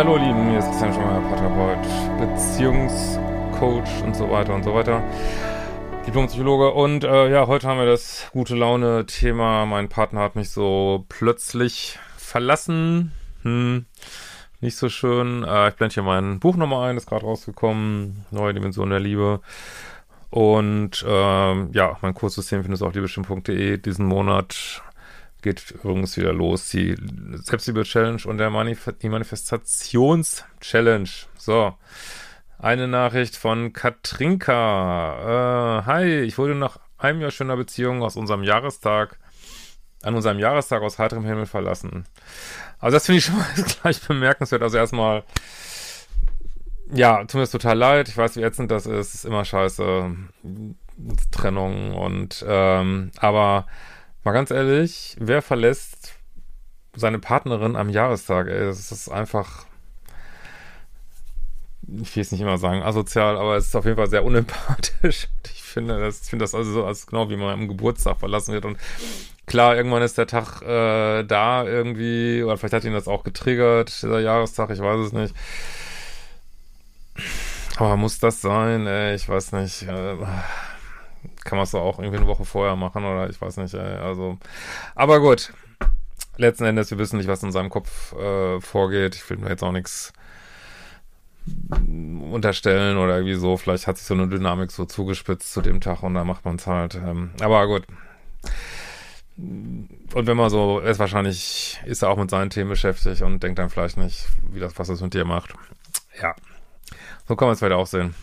Ja, hallo Lieben, hier ist Christian Schemmer, Paartherapeut, Beziehungscoach und so weiter und so weiter. Diplompsychologe und äh, ja, heute haben wir das gute Laune-Thema. Mein Partner hat mich so plötzlich verlassen. Hm, nicht so schön. Äh, ich blende hier mein Buch nochmal ein, ist gerade rausgekommen. Neue Dimension der Liebe. Und ähm, ja, mein Kurssystem findest du auf liebestimmt.de diesen Monat geht übrigens wieder los, die Selbstliebe-Challenge und der Manif die Manifestations-Challenge. So, eine Nachricht von Katrinka. Äh, hi, ich wurde nach einem Jahr schöner Beziehung aus unserem Jahrestag, an unserem Jahrestag aus heiterem Himmel verlassen. Also das finde ich schon mal gleich bemerkenswert. Also erstmal, ja, tut mir das total leid. Ich weiß, wie ätzend das ist. Ist immer scheiße. Trennung und, ähm, aber Mal ganz ehrlich, wer verlässt seine Partnerin am Jahrestag? Ey, das ist einfach, ich will es nicht immer sagen, asozial, aber es ist auf jeden Fall sehr unempathisch. Ich finde das, ich finde das also so, als genau wie man am Geburtstag verlassen wird und klar, irgendwann ist der Tag äh, da irgendwie, oder vielleicht hat ihn das auch getriggert, dieser Jahrestag, ich weiß es nicht. Aber muss das sein? Ey, ich weiß nicht. Äh, kann man es auch irgendwie eine Woche vorher machen oder ich weiß nicht. Also, aber gut. Letzten Endes, wir wissen nicht, was in seinem Kopf äh, vorgeht. Ich will mir jetzt auch nichts unterstellen oder irgendwie so. Vielleicht hat sich so eine Dynamik so zugespitzt zu dem Tag und da macht man es halt. Ähm, aber gut. Und wenn man so ist, wahrscheinlich ist er auch mit seinen Themen beschäftigt und denkt dann vielleicht nicht, wie das, was das mit dir macht. Ja. So kann man es vielleicht auch sehen.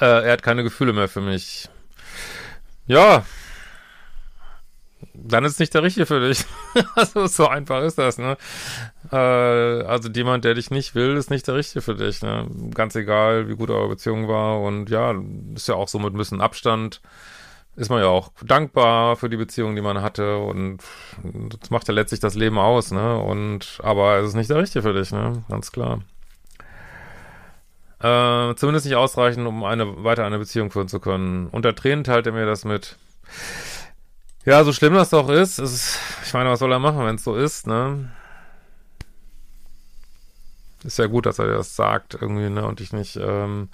Äh, er hat keine Gefühle mehr für mich. Ja. Dann ist es nicht der Richtige für dich. also so einfach ist das, ne? Äh, also jemand, der dich nicht will, ist nicht der Richtige für dich, ne? Ganz egal, wie gut eure Beziehung war. Und ja, ist ja auch so mit ein bisschen Abstand. Ist man ja auch dankbar für die Beziehung, die man hatte. Und das macht ja letztlich das Leben aus, ne? Und aber es ist nicht der Richtige für dich, ne? Ganz klar. Äh, zumindest nicht ausreichend, um eine weiter eine Beziehung führen zu können. Unter Tränen teilt er mir das mit. Ja, so schlimm das doch ist, ist ich meine, was soll er machen, wenn es so ist, ne? Ist ja gut, dass er das sagt irgendwie, ne? Und ich nicht, ähm,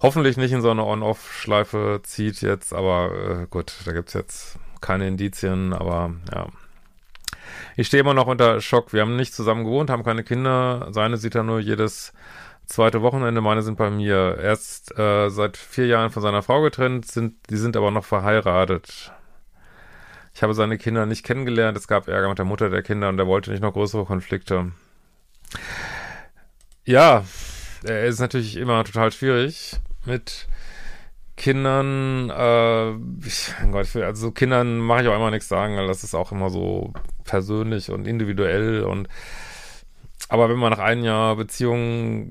hoffentlich nicht in so eine On-Off-Schleife zieht jetzt, aber äh, gut, da gibt's jetzt keine Indizien, aber ja. Ich stehe immer noch unter Schock. Wir haben nicht zusammen gewohnt, haben keine Kinder. Seine sieht er nur jedes zweite Wochenende, meine sind bei mir. Erst äh, seit vier Jahren von seiner Frau getrennt, sind, die sind aber noch verheiratet. Ich habe seine Kinder nicht kennengelernt, es gab Ärger mit der Mutter der Kinder und er wollte nicht noch größere Konflikte. Ja, es ist natürlich immer total schwierig mit Kindern, äh, ich, Gott, also Kindern mache ich auch immer nichts sagen, weil das ist auch immer so persönlich und individuell und aber wenn man nach einem Jahr Beziehung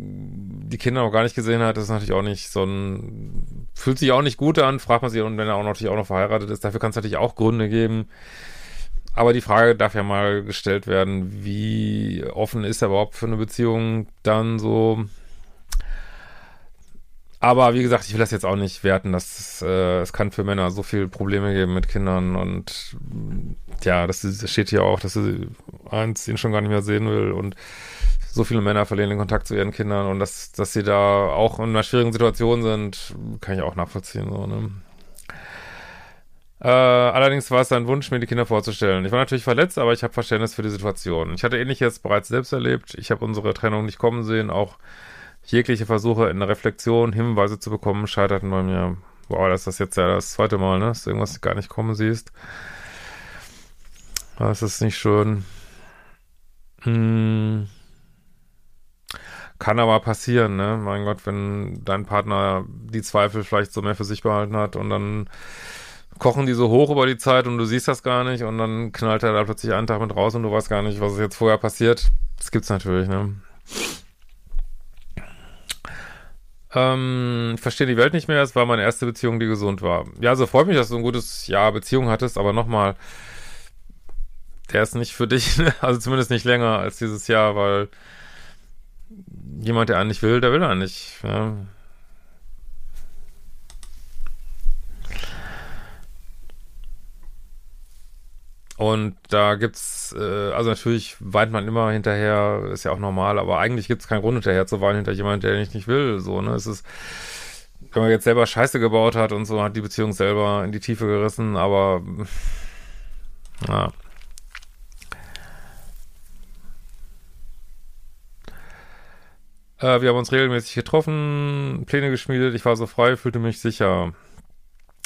die Kinder noch gar nicht gesehen hat, ist natürlich auch nicht so ein, fühlt sich auch nicht gut an, fragt man sich, und wenn er auch natürlich auch noch verheiratet ist, dafür kann es natürlich auch Gründe geben. Aber die Frage darf ja mal gestellt werden, wie offen ist er überhaupt für eine Beziehung dann so? Aber wie gesagt, ich will das jetzt auch nicht werten, dass äh, es kann für Männer so viele Probleme geben mit Kindern und ja, das, das steht hier auch, dass sie eins ihn schon gar nicht mehr sehen will und so viele Männer verlieren den Kontakt zu ihren Kindern und dass, dass sie da auch in einer schwierigen Situation sind, kann ich auch nachvollziehen. So, ne? Äh, allerdings war es sein Wunsch, mir die Kinder vorzustellen. Ich war natürlich verletzt, aber ich habe Verständnis für die Situation. Ich hatte ähnliches bereits selbst erlebt. Ich habe unsere Trennung nicht kommen sehen. Auch jegliche Versuche in der Reflexion Hinweise zu bekommen, scheiterten bei mir. Boah, das ist jetzt ja das zweite Mal, ne? Dass du irgendwas gar nicht kommen siehst. Das ist nicht schön. Hm. Kann aber passieren, ne? Mein Gott, wenn dein Partner die Zweifel vielleicht so mehr für sich behalten hat und dann kochen die so hoch über die Zeit und du siehst das gar nicht und dann knallt er da plötzlich einen Tag mit raus und du weißt gar nicht, was jetzt vorher passiert. Das gibt's natürlich, ne? Ähm, ich verstehe die Welt nicht mehr. Es war meine erste Beziehung, die gesund war. Ja, so freut mich, dass du ein gutes Jahr Beziehung hattest, aber nochmal, der ist nicht für dich, ne? also zumindest nicht länger als dieses Jahr, weil jemand, der einen nicht will, der will einen nicht. Ja. Und da gibt's, äh, also natürlich weint man immer hinterher, ist ja auch normal, aber eigentlich gibt's keinen Grund hinterher zu weinen hinter jemand, der nicht, nicht will. So, ne? Es ist, wenn man jetzt selber Scheiße gebaut hat und so, hat die Beziehung selber in die Tiefe gerissen, aber ja. Äh, wir haben uns regelmäßig getroffen, Pläne geschmiedet, ich war so frei, fühlte mich sicher.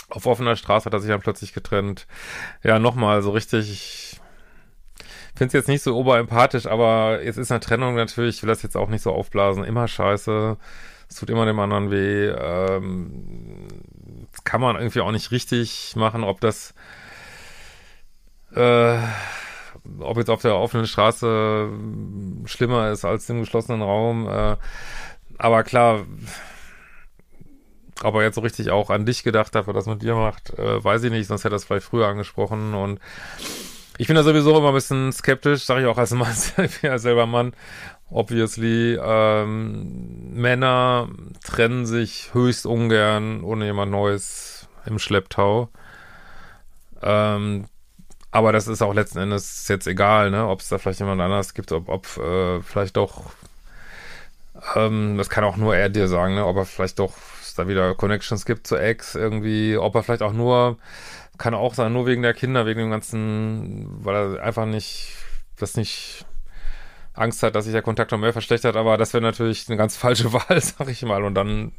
Auf offener Straße hat er sich dann plötzlich getrennt. Ja, nochmal, so richtig, ich finde es jetzt nicht so oberempathisch, aber es ist eine Trennung natürlich, ich will das jetzt auch nicht so aufblasen, immer scheiße. Es tut immer dem anderen weh. Ähm, kann man irgendwie auch nicht richtig machen, ob das äh, ob jetzt auf der offenen Straße schlimmer ist als im geschlossenen Raum. Äh, aber klar, ob er jetzt so richtig auch an dich gedacht hat, was das mit dir macht, äh, weiß ich nicht, sonst hätte er es vielleicht früher angesprochen und ich bin da sowieso immer ein bisschen skeptisch, sage ich auch als Mann, ja selber Mann, obviously. Ähm, Männer trennen sich höchst ungern ohne jemand Neues im Schlepptau. Ähm, aber das ist auch letzten Endes jetzt egal, ne, ob es da vielleicht jemand anders gibt, ob, ob äh, vielleicht doch, ähm, das kann auch nur er dir sagen, ne, ob er vielleicht doch da wieder Connections gibt zu Ex irgendwie, ob er vielleicht auch nur, kann auch sein, nur wegen der Kinder, wegen dem ganzen, weil er einfach nicht, das nicht Angst hat, dass sich der Kontakt noch mehr verschlechtert, aber das wäre natürlich eine ganz falsche Wahl, sag ich mal, und dann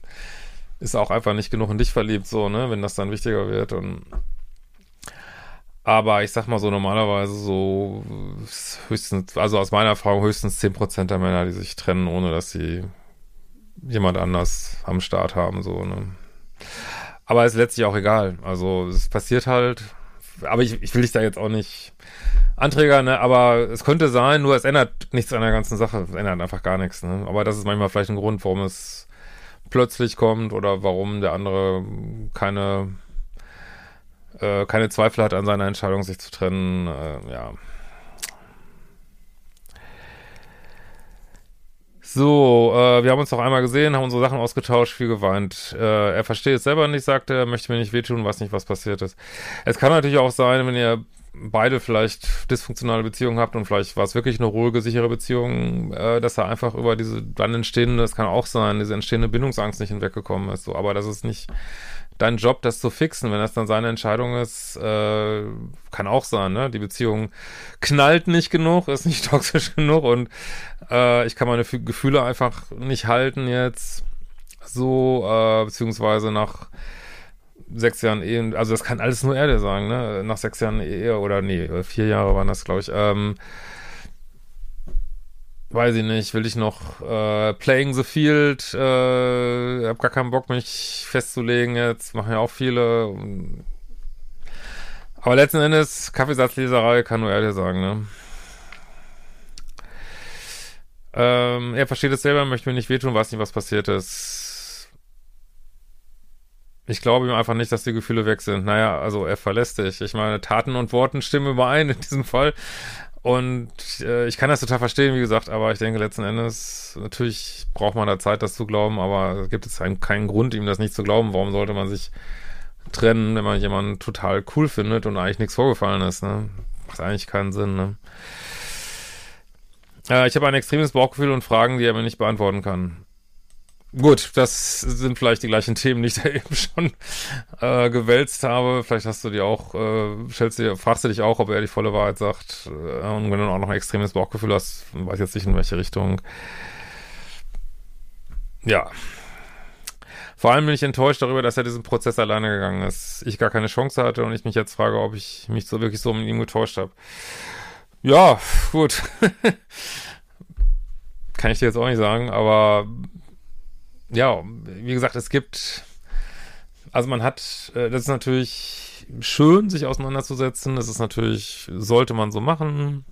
ist er auch einfach nicht genug in dich verliebt, so, ne, wenn das dann wichtiger wird und aber ich sag mal so, normalerweise so höchstens, also aus meiner Erfahrung höchstens 10% der Männer, die sich trennen, ohne dass sie jemand anders am Start haben, so, ne. Aber ist letztlich auch egal. Also es passiert halt. Aber ich, ich will dich da jetzt auch nicht anträgern, ne? Aber es könnte sein, nur es ändert nichts an der ganzen Sache. Es ändert einfach gar nichts, ne? Aber das ist manchmal vielleicht ein Grund, warum es plötzlich kommt oder warum der andere keine äh, keine Zweifel hat an seiner Entscheidung, sich zu trennen. Äh, ja. So, äh, wir haben uns noch einmal gesehen, haben unsere Sachen ausgetauscht, viel geweint. Äh, er versteht es selber nicht, sagt er, möchte mir nicht wehtun, weiß nicht, was passiert ist. Es kann natürlich auch sein, wenn ihr beide vielleicht dysfunktionale Beziehungen habt und vielleicht war es wirklich eine ruhige, sichere Beziehung, äh, dass er einfach über diese dann entstehende, das kann auch sein, diese entstehende Bindungsangst nicht hinweggekommen ist. So, aber das ist nicht dein Job, das zu fixen. Wenn das dann seine Entscheidung ist, äh, kann auch sein, ne? Die Beziehung knallt nicht genug, ist nicht toxisch genug und äh, ich kann meine F Gefühle einfach nicht halten jetzt so, äh, beziehungsweise nach sechs Jahren Ehe, also das kann alles nur er dir sagen, ne? Nach sechs Jahren Ehe oder nee, vier Jahre waren das, glaube ich, ähm, weiß ich nicht, will ich noch äh, Playing the Field, äh, hab gar keinen Bock, mich festzulegen jetzt, machen ja auch viele. Aber letzten Endes, Kaffeesatzleserei kann nur dir sagen, ne? Ähm, er versteht es selber, möchte mir nicht wehtun, weiß nicht, was passiert ist. Ich glaube ihm einfach nicht, dass die Gefühle weg sind. Naja, also er verlässt dich. Ich meine, Taten und Worten stimmen überein in diesem Fall. Und äh, ich kann das total verstehen, wie gesagt, aber ich denke letzten Endes, natürlich braucht man da Zeit, das zu glauben, aber es gibt jetzt keinen, keinen Grund, ihm das nicht zu glauben. Warum sollte man sich trennen, wenn man jemanden total cool findet und eigentlich nichts vorgefallen ist, ne? Macht eigentlich keinen Sinn, ne? Äh, ich habe ein extremes Bauchgefühl und Fragen, die er mir nicht beantworten kann. Gut, das sind vielleicht die gleichen Themen, die ich da eben schon äh, gewälzt habe. Vielleicht hast du dir auch, äh, stellst dir, fragst du dich auch, ob er die volle Wahrheit sagt. Äh, und wenn du auch noch ein extremes Bauchgefühl hast, weiß jetzt nicht in welche Richtung. Ja. Vor allem bin ich enttäuscht darüber, dass er diesen Prozess alleine gegangen ist. Ich gar keine Chance hatte und ich mich jetzt frage, ob ich mich so wirklich so mit ihm getäuscht habe. Ja, gut. Kann ich dir jetzt auch nicht sagen, aber ja, wie gesagt, es gibt, also man hat, äh, das ist natürlich schön, sich auseinanderzusetzen. Das ist natürlich, sollte man so machen,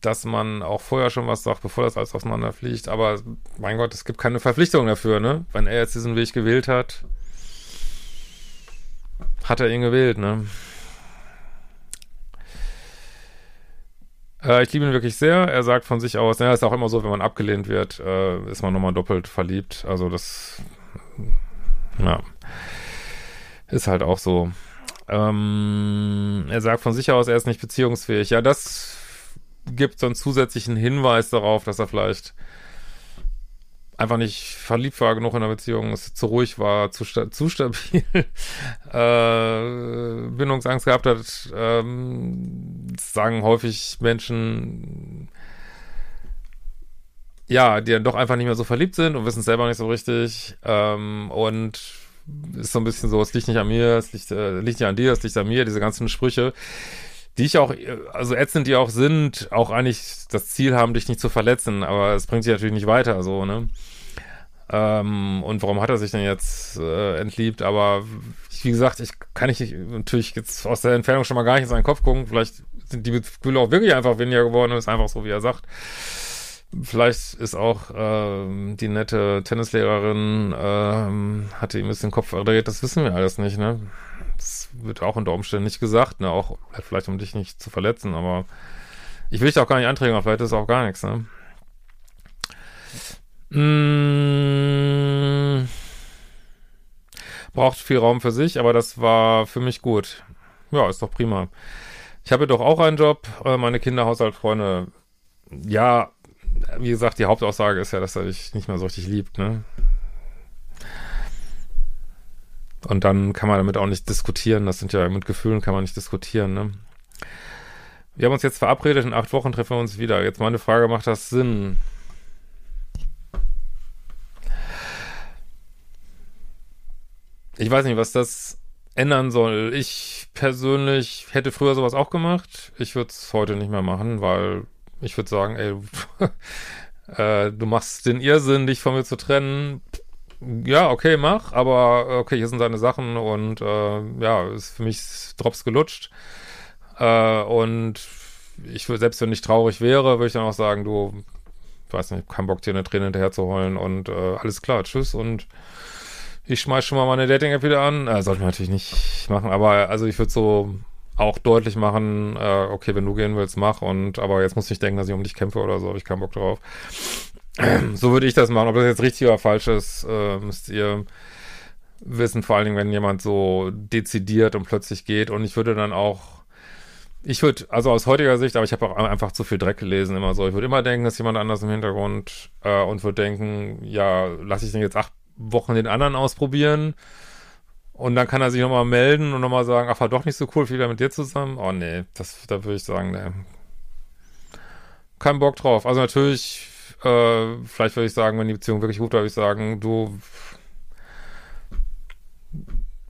dass man auch vorher schon was sagt, bevor das alles auseinanderfliegt. Aber mein Gott, es gibt keine Verpflichtung dafür, ne? Wenn er jetzt diesen Weg gewählt hat, hat er ihn gewählt, ne? Äh, ich liebe ihn wirklich sehr. Er sagt von sich aus, naja, ist auch immer so, wenn man abgelehnt wird, äh, ist man nochmal doppelt verliebt. Also das, ja, ist halt auch so. Ähm, er sagt von sich aus, er ist nicht beziehungsfähig. Ja, das gibt so einen zusätzlichen Hinweis darauf, dass er vielleicht einfach nicht verliebt war genug in der Beziehung, es zu ruhig war, zu, sta zu stabil, äh, Bindungsangst gehabt hat, ähm, sagen häufig Menschen, ja, die dann doch einfach nicht mehr so verliebt sind und wissen es selber nicht so richtig ähm, und ist so ein bisschen so, es liegt nicht an mir, es liegt, äh, liegt nicht an dir, es liegt an mir, diese ganzen Sprüche, die ich auch, also ätzend die auch sind, auch eigentlich das Ziel haben, dich nicht zu verletzen, aber es bringt dich natürlich nicht weiter, so, ne? Ähm, und warum hat er sich denn jetzt äh, entliebt? Aber wie gesagt, ich kann nicht natürlich jetzt aus der Entfernung schon mal gar nicht in seinen Kopf gucken. Vielleicht sind die Gefühle auch wirklich einfach weniger geworden und ist einfach so, wie er sagt. Vielleicht ist auch äh, die nette Tennislehrerin, äh, hatte ihm ein bisschen den Kopf verdreht, das wissen wir alles nicht, ne? Das wird auch unter Umständen nicht gesagt, ne? Auch vielleicht um dich nicht zu verletzen, aber ich will dich auch gar nicht anträgen, aber vielleicht ist auch gar nichts, ne? Mmh. Braucht viel Raum für sich, aber das war für mich gut. Ja, ist doch prima. Ich habe doch auch einen Job, äh, meine Kinder, Haushalt, Freunde. Ja, wie gesagt, die Hauptaussage ist ja, dass er dich nicht mehr so richtig liebt, ne? Und dann kann man damit auch nicht diskutieren. Das sind ja mit Gefühlen kann man nicht diskutieren, ne? Wir haben uns jetzt verabredet, in acht Wochen treffen wir uns wieder. Jetzt meine Frage, macht das Sinn? Ich weiß nicht, was das ändern soll. Ich persönlich hätte früher sowas auch gemacht. Ich würde es heute nicht mehr machen, weil ich würde sagen, ey, äh, du machst den Irrsinn, dich von mir zu trennen. Ja, okay, mach, aber okay, hier sind deine Sachen und äh, ja, ist für mich Drops gelutscht. Äh, und ich würde, selbst wenn ich traurig wäre, würde ich dann auch sagen, du, weiß nicht, kein Bock dir eine Träne hinterher zu holen und äh, alles klar, tschüss und ich schmeiß schon mal meine Dating-App wieder an. Äh, sollte man natürlich nicht machen, aber also ich würde so auch deutlich machen, äh, okay, wenn du gehen willst, mach und aber jetzt muss ich denken, dass ich um dich kämpfe oder so, habe ich keinen Bock drauf. so würde ich das machen. Ob das jetzt richtig oder falsch ist, äh, müsst ihr wissen, vor allen Dingen, wenn jemand so dezidiert und plötzlich geht und ich würde dann auch ich würde, also aus heutiger Sicht, aber ich habe auch einfach zu viel Dreck gelesen, immer so. Ich würde immer denken, dass jemand anders im Hintergrund äh, und würde denken, ja, lasse ich den jetzt acht Wochen den anderen ausprobieren. Und dann kann er sich nochmal melden und nochmal sagen, ach, war doch nicht so cool, wieder mit dir zusammen. Oh nee, das, da würde ich sagen, nee. Kein Bock drauf. Also natürlich, äh, vielleicht würde ich sagen, wenn die Beziehung wirklich gut war, würde ich sagen, du,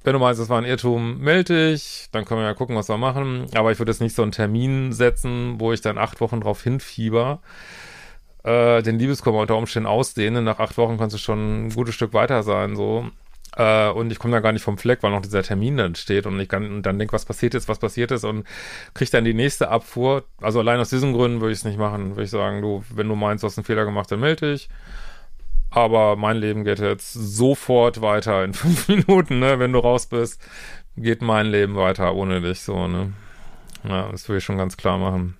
wenn du meinst, das war ein Irrtum, melde dich, dann können wir ja gucken, was wir machen. Aber ich würde jetzt nicht so einen Termin setzen, wo ich dann acht Wochen drauf hinfieber äh, den Liebeskummer unter Umständen ausdehnen. Nach acht Wochen kannst du schon ein gutes Stück weiter sein, so. Äh, und ich komme da gar nicht vom Fleck, weil noch dieser Termin dann steht und ich kann und dann denke, was passiert ist, was passiert ist und kriege dann die nächste Abfuhr. Also allein aus diesen Gründen würde ich es nicht machen. Würde ich sagen, du, wenn du meinst, du hast einen Fehler gemacht, dann melde dich. Aber mein Leben geht jetzt sofort weiter in fünf Minuten, ne? Wenn du raus bist, geht mein Leben weiter ohne dich, so, ne? Ja, das würde ich schon ganz klar machen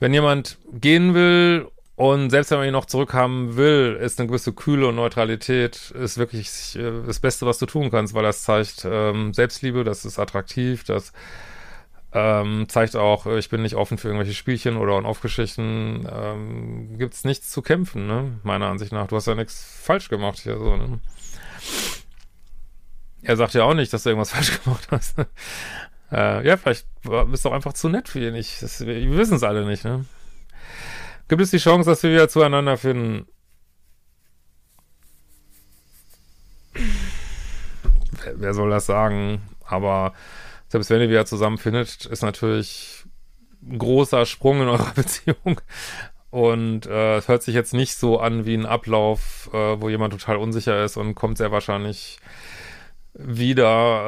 wenn jemand gehen will und selbst wenn man ihn noch zurückhaben will, ist eine gewisse Kühle und Neutralität ist wirklich äh, das Beste, was du tun kannst, weil das zeigt ähm, Selbstliebe, das ist attraktiv, das ähm, zeigt auch, äh, ich bin nicht offen für irgendwelche Spielchen oder On-Off-Geschichten. Ähm, Gibt es nichts zu kämpfen, ne? Meiner Ansicht nach. Du hast ja nichts falsch gemacht hier so, ne? Er sagt ja auch nicht, dass du irgendwas falsch gemacht hast. Äh, ja, vielleicht bist du auch einfach zu nett für ihn. Ich, das, wir wissen es alle nicht, ne? Gibt es die Chance, dass wir wieder zueinander finden? Wer, wer soll das sagen? Aber selbst wenn ihr wieder zusammenfindet, ist natürlich ein großer Sprung in eurer Beziehung. Und äh, es hört sich jetzt nicht so an wie ein Ablauf, äh, wo jemand total unsicher ist und kommt sehr wahrscheinlich wieder.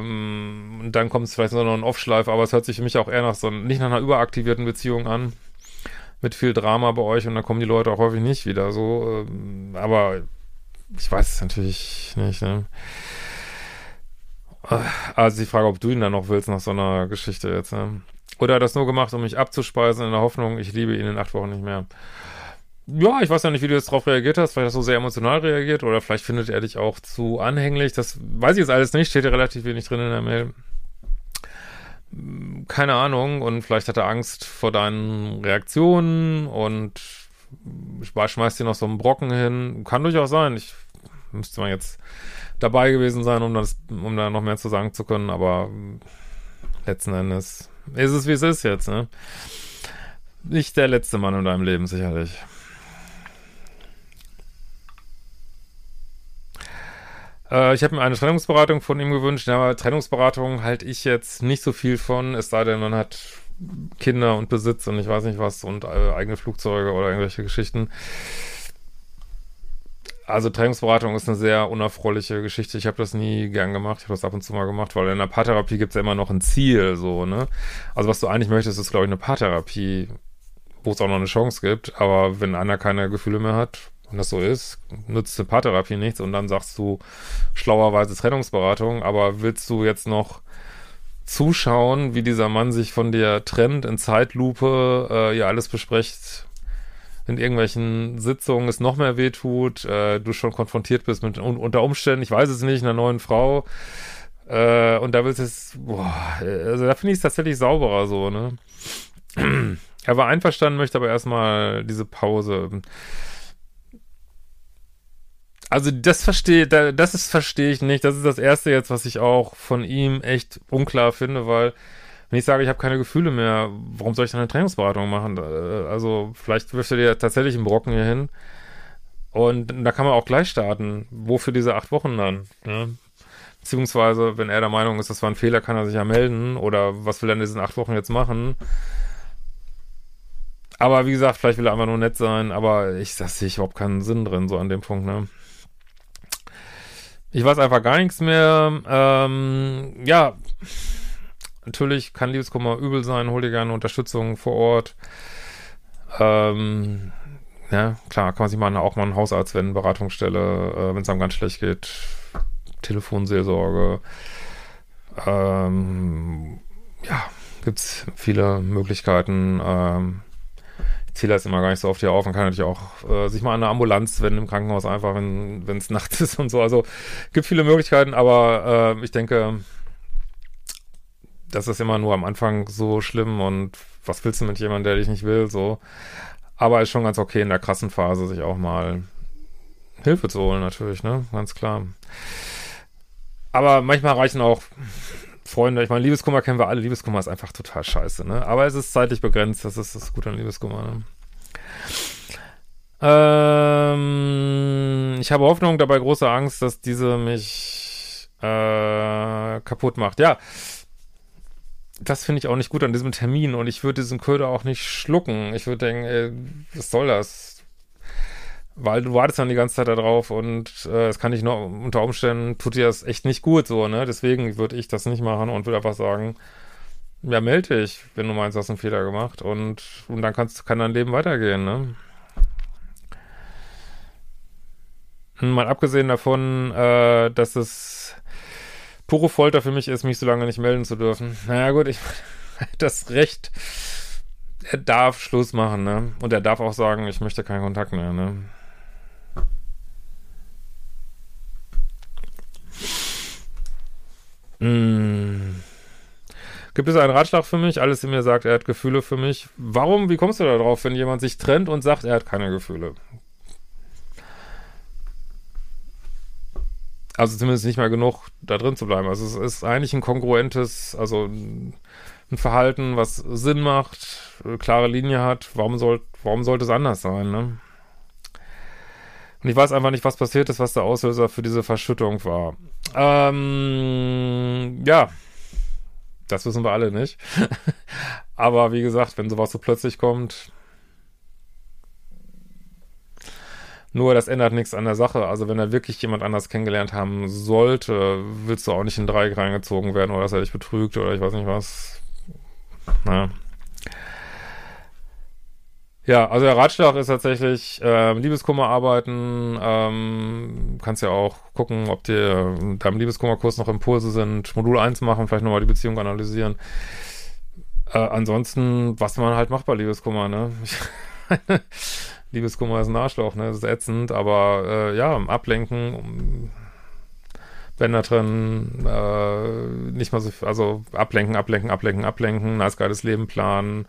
Ähm, und dann kommt es vielleicht noch ein Off-Schleif, aber es hört sich für mich auch eher nach so nicht nach einer überaktivierten Beziehung an. Mit viel Drama bei euch und dann kommen die Leute auch häufig nicht wieder so. Ähm, aber ich weiß es natürlich nicht, ne? Also die Frage, ob du ihn dann noch willst nach so einer Geschichte jetzt, ne? Oder hat das nur gemacht, um mich abzuspeisen in der Hoffnung, ich liebe ihn in acht Wochen nicht mehr. ja, ich weiß ja nicht, wie du jetzt darauf reagiert hast, vielleicht hast du sehr emotional reagiert oder vielleicht findet er dich auch zu anhänglich. Das weiß ich jetzt alles nicht, steht ja relativ wenig drin in der Mail. Keine Ahnung und vielleicht hat er Angst vor deinen Reaktionen und schmeißt dir noch so einen Brocken hin. Kann durchaus sein. Ich müsste mal jetzt dabei gewesen sein, um das, um da noch mehr zu sagen zu können, aber letzten Endes ist es, wie es ist jetzt, ne? Nicht der letzte Mann in deinem Leben, sicherlich. Ich habe mir eine Trennungsberatung von ihm gewünscht, aber Trennungsberatung halte ich jetzt nicht so viel von, es sei denn, man hat Kinder und Besitz und ich weiß nicht was und äh, eigene Flugzeuge oder irgendwelche Geschichten. Also Trennungsberatung ist eine sehr unerfreuliche Geschichte. Ich habe das nie gern gemacht. Ich habe das ab und zu mal gemacht, weil in der Paartherapie gibt es ja immer noch ein Ziel, so, ne? Also was du eigentlich möchtest, ist, glaube ich, eine Paartherapie, wo es auch noch eine Chance gibt. Aber wenn einer keine Gefühle mehr hat, und das so ist, nützt eine Paartherapie nichts und dann sagst du schlauerweise Trennungsberatung, aber willst du jetzt noch zuschauen, wie dieser Mann sich von dir trennt, in Zeitlupe, äh, ihr alles besprecht, in irgendwelchen Sitzungen es noch mehr wehtut, äh, du schon konfrontiert bist mit un unter Umständen, ich weiß es nicht, einer neuen Frau, äh, und da willst du es, boah, also da finde ich es tatsächlich sauberer so, ne? er war einverstanden, möchte aber erstmal diese Pause. Also das verstehe, das ist verstehe ich nicht. Das ist das erste jetzt, was ich auch von ihm echt unklar finde, weil wenn ich sage, ich habe keine Gefühle mehr, warum soll ich dann eine Trainingsberatung machen? Äh, also vielleicht wirft er dir tatsächlich einen Brocken hier hin. Und da kann man auch gleich starten. Wofür diese acht Wochen dann? Ne? Beziehungsweise, wenn er der Meinung ist, das war ein Fehler, kann er sich ja melden. Oder was will er in diesen acht Wochen jetzt machen? Aber wie gesagt, vielleicht will er einfach nur nett sein. Aber ich, das sehe ich überhaupt keinen Sinn drin, so an dem Punkt, ne? Ich weiß einfach gar nichts mehr. Ähm, ja, natürlich kann Liebeskummer übel sein. Hol dir gerne Unterstützung vor Ort. Ähm, ja, klar, kann man sich mal auch mal einen Hausarzt wenden, Beratungsstelle, äh, wenn es einem ganz schlecht geht. Telefonseelsorge. Ähm, ja, gibt's viele Möglichkeiten. Ähm, zähle das immer gar nicht so oft hier auf. Man kann natürlich auch äh, sich mal an eine Ambulanz wenden im Krankenhaus einfach, wenn es nachts ist und so. Also gibt viele Möglichkeiten, aber äh, ich denke, das ist immer nur am Anfang so schlimm und was willst du mit jemandem, der dich nicht will, so. Aber ist schon ganz okay in der krassen Phase, sich auch mal Hilfe zu holen, natürlich, ne? Ganz klar. Aber manchmal reichen auch Freunde, ich meine, Liebeskummer kennen wir alle. Liebeskummer ist einfach total scheiße, ne? Aber es ist zeitlich begrenzt, das ist das Gute an Liebeskummer, ne? Ähm, ich habe Hoffnung, dabei große Angst, dass diese mich äh, kaputt macht. Ja, das finde ich auch nicht gut an diesem Termin und ich würde diesen Köder auch nicht schlucken. Ich würde denken, ey, was soll das? Weil du wartest dann die ganze Zeit da drauf und äh, es kann dich nur unter Umständen tut dir das echt nicht gut so, ne? Deswegen würde ich das nicht machen und würde einfach sagen, ja, melde dich, wenn du meinst, du hast einen Fehler gemacht und, und dann kannst, kann dein Leben weitergehen, ne? Mal abgesehen davon, äh, dass es pure Folter für mich ist, mich so lange nicht melden zu dürfen. Naja, gut, ich das Recht, er darf Schluss machen, ne? Und er darf auch sagen, ich möchte keinen Kontakt mehr, ne? Mm. Gibt es einen Ratschlag für mich? Alles in mir sagt, er hat Gefühle für mich. Warum, wie kommst du da drauf, wenn jemand sich trennt und sagt, er hat keine Gefühle? Also zumindest nicht mehr genug da drin zu bleiben. Also es ist eigentlich ein kongruentes, also ein Verhalten, was Sinn macht, klare Linie hat. Warum soll, warum sollte es anders sein, ne? Und ich weiß einfach nicht, was passiert ist, was der Auslöser für diese Verschüttung war. Ähm, ja, das wissen wir alle nicht. Aber wie gesagt, wenn sowas so plötzlich kommt, nur das ändert nichts an der Sache. Also wenn er wirklich jemand anders kennengelernt haben sollte, willst du auch nicht in Dreieck reingezogen werden oder dass er dich betrügt oder ich weiß nicht was. Naja. Ja, also der Ratschlag ist tatsächlich äh, Liebeskummer arbeiten. Ähm, kannst ja auch gucken, ob dir in deinem Liebeskummerkurs noch Impulse sind. Modul 1 machen, vielleicht nochmal die Beziehung analysieren. Äh, ansonsten, was man halt macht bei Liebeskummer, ne? Liebeskummer ist ein Arschloch, ne? Das ist ätzend, aber äh, ja, ablenken, um, Bänder drin, äh, nicht mal so, also ablenken, ablenken, ablenken, ablenken, nice geiles Leben planen.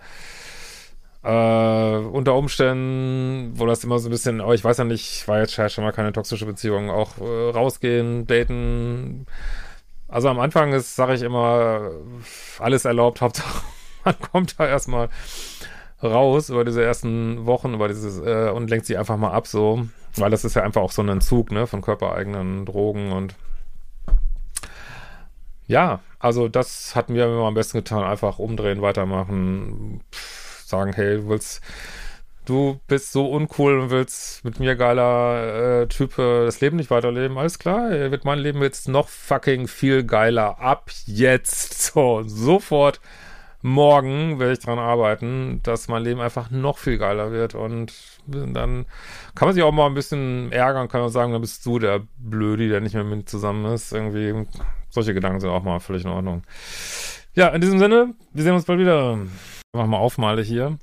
Äh, unter Umständen, wo das immer so ein bisschen, oh, ich weiß ja nicht, war jetzt schon mal keine toxische Beziehung, auch äh, rausgehen, daten. Also am Anfang ist, sage ich immer, alles erlaubt, Hauptsache man kommt da erstmal raus über diese ersten Wochen, über dieses, äh, und lenkt sich einfach mal ab so, weil das ist ja einfach auch so ein Entzug, ne, von körpereigenen Drogen und ja, also das hat mir immer am besten getan, einfach umdrehen, weitermachen, pff, sagen, hey, du willst, du bist so uncool und willst mit mir geiler äh, Typ das Leben nicht weiterleben, alles klar, wird mein Leben jetzt noch fucking viel geiler ab jetzt, so, sofort morgen werde ich dran arbeiten, dass mein Leben einfach noch viel geiler wird und dann kann man sich auch mal ein bisschen ärgern, kann man sagen, dann bist du der Blödi, der nicht mehr mit zusammen ist. Irgendwie, solche Gedanken sind auch mal völlig in Ordnung. Ja, in diesem Sinne, wir sehen uns bald wieder. Mach mal aufmale hier.